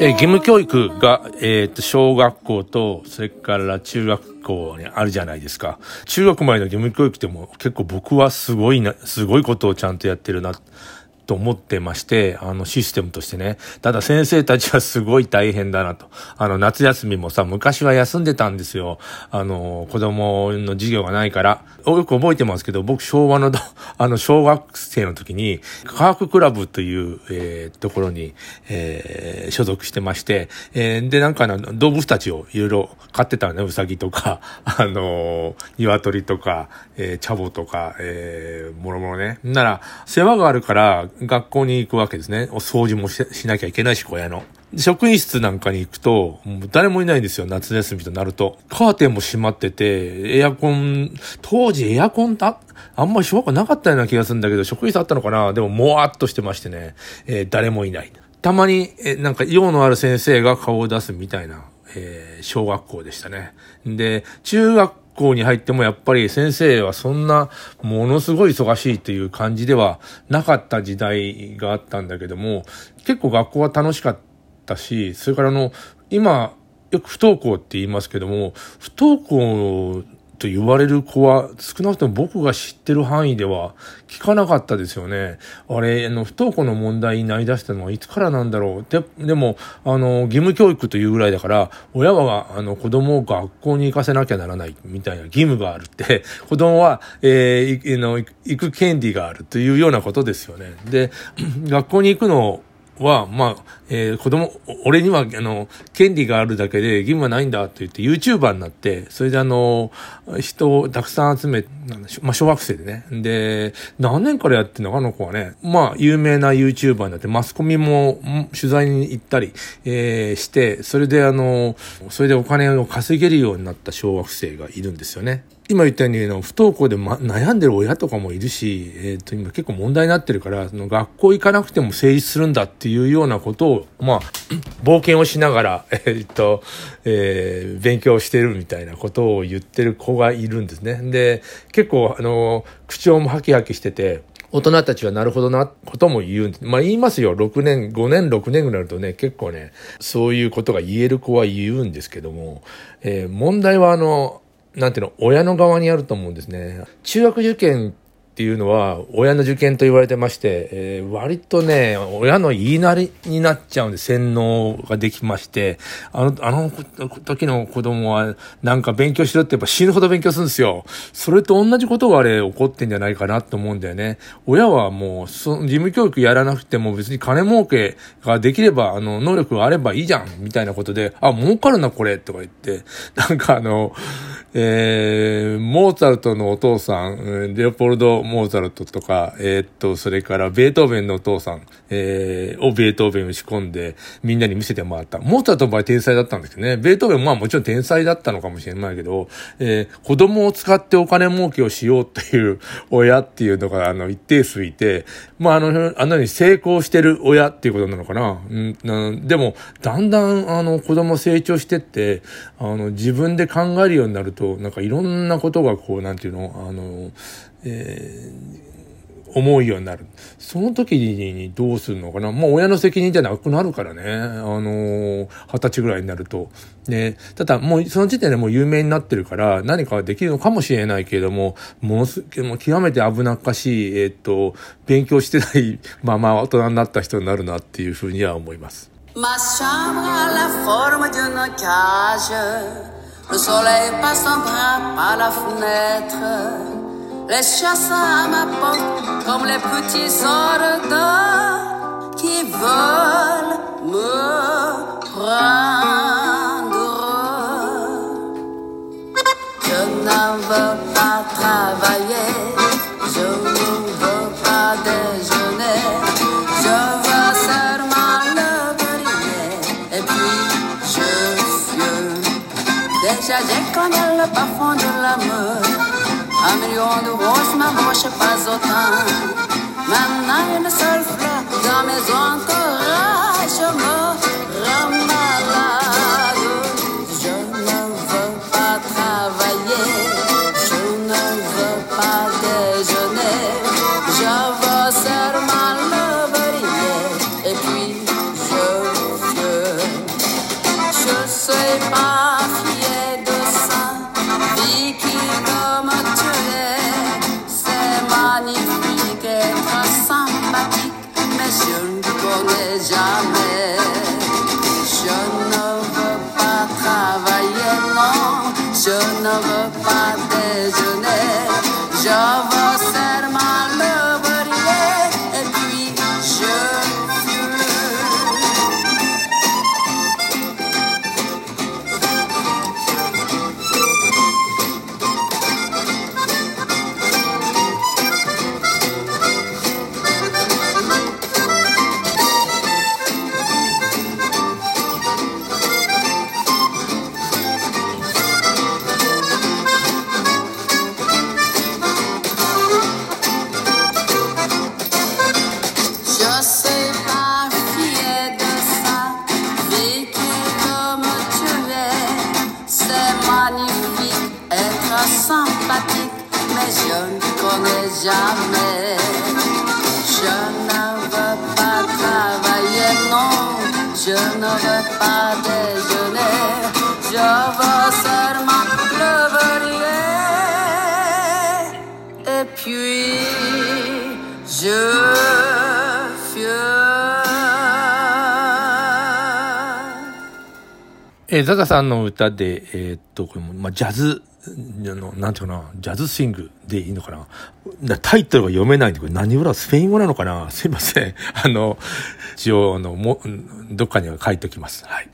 えー義務教育が、えーと、小学校と、それから中学校にあるじゃないですか。中学までの義務教育っても結構僕はすごいな、すごいことをちゃんとやってるな、と思ってまして、あの、システムとしてね。ただ先生たちはすごい大変だなと。あの、夏休みもさ、昔は休んでたんですよ。あの、子供の授業がないから。よく覚えてますけど、僕昭和の、あの、小学生の時に、科学クラブという、えーところに、えー所属してまして、えーで、なんか動物たちをいろいろ飼ってたのね、うさぎとか、あの鶏とか、えーチャボとか、えーもろもろね。なら、世話があるから、学校に行くわけですね。お掃除もしなきゃいけないし、小屋の。職員室なんかに行くと、もう誰もいないんですよ、夏休みとなると。カーテンも閉まってて、エアコン、当時エアコンああんまり小学校なかったような気がするんだけど、職員室あったのかな？でも、もわっとしてましてね、えー誰もいない。たまに、えーなんか、用のある先生が顔を出すみたいな、えー小学校でしたね。で、中学校に入ってもやっぱり先生はそんなものすごい忙しいという感じではなかった時代があったんだけども、結構学校は楽しかったし、それからあの、今、よく不登校って言いますけども、不登校と言われる子は少なくとも僕が知ってる範囲では聞かなかったですよね。あれ、あの、不登校の問題になり出したのはいつからなんだろう？で、でも、あの、義務教育というぐらいだから、親は、あの、子供を学校に行かせなきゃならないみたいな義務があるって、子供は、えーの、行く権利があるというようなことですよね。で、学校に行くのをは、まあ、えー子供、俺には、あの、権利があるだけで義務はないんだって言って、YouTuber になって、それであの、人をたくさん集め、まあ、小学生でね。で、何年からやってんのか、あの子はね。まあ、有名な YouTuber になって、マスコミも取材に行ったり、えーして、それであの、それでお金を稼げるようになった小学生がいるんですよね。今言ったように、不登校で、ま、悩んでる親とかもいるし、えっ、と、今結構問題になってるから、その学校行かなくても成立するんだっていうようなことを、まあ、冒険をしながら、えっ、と、えー勉強してるみたいなことを言ってる子がいるんですね。で、結構、あの、口調もハキハキしてて、大人たちはなるほどなことも言うんです。まあ言いますよ。6年、5年、6年ぐらいになるとね、結構ね、そういうことが言える子は言うんですけども、えー問題はあの、なんていうの、親の側にあると思うんですね。中学受験っていうのは、親の受験と言われてまして、えー割とね、親の言いなりになっちゃうんで、洗脳ができまして、あの、あの時の子供は、なんか勉強しろってやっぱ死ぬほど勉強するんですよ。それと同じことがあれ起こってんじゃないかなと思うんだよね。親はもう、その義務教育やらなくても別に金儲けができれば、あの、能力があればいいじゃん、みたいなことで、あ、儲かるな、これ、とか言って、なんかあの、えー、モーツァルトのお父さん、うんレオポルド・モーツァルトとか、えーっと、それからベートーベンのお父さん、えー、をベートーベンを仕込んで、みんなに見せてもらった。モーツァルトの場合天才だったんですけどね、ベートーベンもまあもちろん天才だったのかもしれないけど、えー、子供を使ってお金儲けをしようっていう親っていうのが、あの、一定数いて、まあ、あの、あのように成功してる親っていうことなのかな。ん、うんでも、だんだん、あの、子供成長してって、あの、自分で考えるようになると、なんかいろんなことがこう、なんていうの、あの、えー思うようになる。その時にどうするのかな。もう親の責任じゃなくなるからね。あのー、二十歳ぐらいになると。ね、ただもうその時点でもう有名になってるから何かできるのかもしれないけれども、ものす、もう極めて危なっかしい、えっと、勉強してないまま大人になった人になるなっていうふうには思います。Ma chambre a la forme d'une cage. Le soleil passe en bras par la fenêtre. Les chasseurs à ma porte comme les petits soldats qui veulent me prendre. Je n'en veux pas travailler, je ne veux pas déjeuner, je veux seulement le briller et puis je fume. Déjà j'ai connu le parfum de l'amour, Amerikano boş, mən boş bazı otan Məndən yeni sərflə, qamizon qor sympathique, mais je ne connais jamais. Je ne veux pas travailler, non, je ne veux pas déjeuner. Je veux seulement le briller. Et puis, je えーザザさんの歌で、えーっと、これも、まあ、ジャズ、の、なんていうかな、ジャズスイングでいいのかな。タイトルが読めないんで、これ何裏スペイン語なのかな？すいません。あの、一応、あの、も、どっかには書いておきます。はい。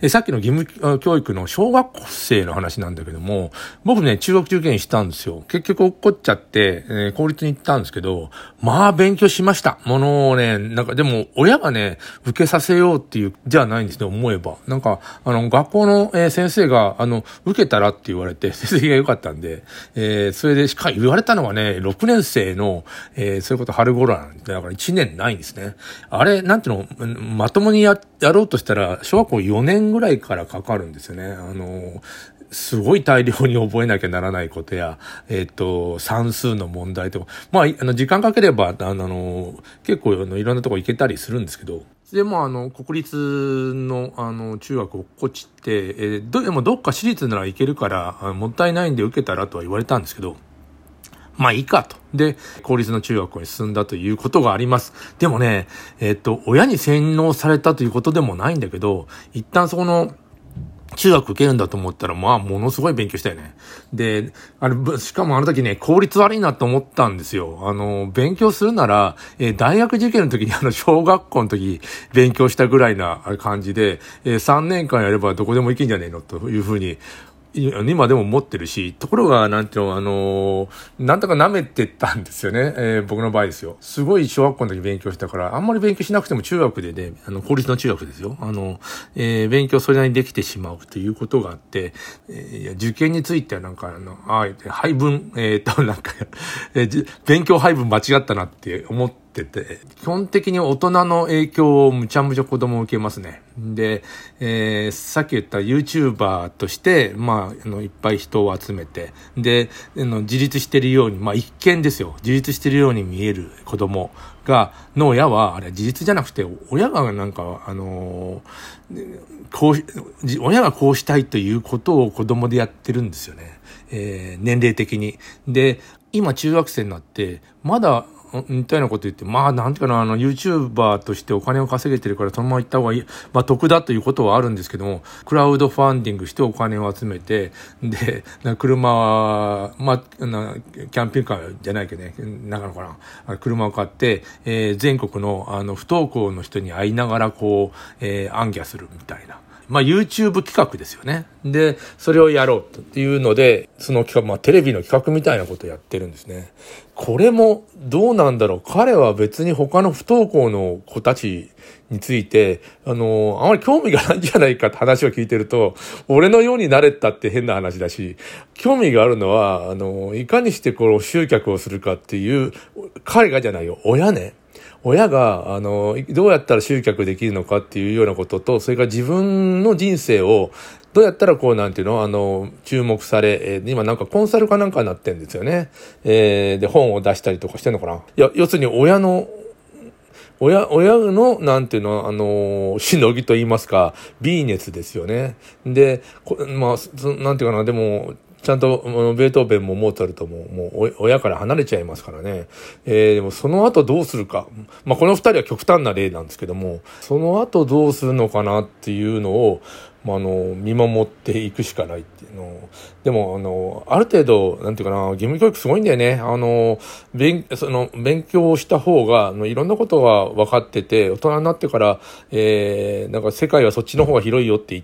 えさっきの義務教育の小学生の話なんだけども、僕ね、中学受験したんですよ。結局落っこっちゃって、えー公立に行ったんですけど、まあ勉強しました。ものをね、なんかでも親がね、受けさせようっていう、じゃないんですね、思えば。なんか、あの、学校の、えー先生が、あの、受けたらって言われて、成績が良かったんで、えーそれでしか言われたのがね、6年生の、えーそういうこと春頃なんで、だから1年ないんですね。あれ、なんていうの、まともにや、やろうとしたら、小学校4年ぐらいからかかるんですよね。あの、すごい大量に覚えなきゃならないことや、えっ、と、算数の問題とか、まあ、あの、時間かければ、あの、結構、あの、いろんなとこ行けたりするんですけど、で、まあ、の、国立の、あの、中学落っこちって、えーど、でもどっか私立なら行けるから、もったいないんで受けたらとは言われたんですけど、まあいいかと。で、公立の中学校に進んだということがあります。でもね、えっと、親に洗脳されたということでもないんだけど、一旦そこの、中学受けるんだと思ったら、まあ、ものすごい勉強したよね。で、あれ、しかもあの時ね、効率悪いなと思ったんですよ。あの、勉強するなら、えー大学受験の時にあの、小学校の時、勉強したぐらいな感じで、えー3年間やればどこでも行けんじゃねえの？というふうに、今でも持ってるし、ところが、なんていうの、あのーなんとか舐めてたんですよね。えー僕の場合ですよ。すごい小学校の時勉強したから、あんまり勉強しなくても中学でね、あの、公立の中学ですよ。あの、えー勉強それなりにできてしまうということがあって、え受験についてはなんか、あの、ああ、配分、えーっと、なんか、え勉強配分間違ったなって思って、ってて、基本的に大人の影響をむちゃむちゃ子供を受けますね。で、えーさっき言った YouTuber として、まあ、あの、いっぱい人を集めて、で、あの自立してるように、まあ一見ですよ。自立してるように見える子供が、の親は、あれ自立じゃなくて、親がなんか、あのーこう、親がこうしたいということを子供でやってるんですよね。えー年齢的に。で、今中学生になって、まだ、似たようなこと言って、まあ、なんていうかな、あの、YouTuber としてお金を稼げてるから、そのまま行った方がいい。まあ、得だということはあるんですけども、クラウドファンディングしてお金を集めて、で、な車は、まあ、なキャンピングカーじゃないけどね、なかなかな、車を買って、えー全国の、あの、不登校の人に会いながら、こう、えー、暗記するみたいな。まあ、YouTube 企画ですよね。で、それをやろうっていうので、その企画、まあ、テレビの企画みたいなことをやってるんですね。これもどうなんだろう。彼は別に他の不登校の子たちについて、あの、あまり興味がないんじゃないかって話を聞いてると、俺のようになれたって変な話だし、興味があるのは、あの、いかにしてこの集客をするかっていう、彼がじゃないよ、親ね。親が、あの、どうやったら集客できるのかっていうようなことと、それから自分の人生を、どうやったらこうなんていうのあの、注目され、えー今なんかコンサルかなんかになってんですよね。えーで、本を出したりとかしてんのかないや、要するに親の、親、親の、なんていうの、あの、しのぎと言いますか、ビーネスですよね。で、まあ、なんていうかな、でも、ちゃんと、ベートーベンもモーツァルトも、もう、親から離れちゃいますからね。えーでも、その後どうするか。まあ、この二人は極端な例なんですけども、その後どうするのかなっていうのを、まあ、あの、見守っていくしかないっていうの。でも、あの、ある程度、なんていうかな、義務教育すごいんだよね。あの、勉、その、勉強した方が、あの、いろんなことが分かってて、大人になってから、えー、なんか世界はそっちの方が広いよって言っ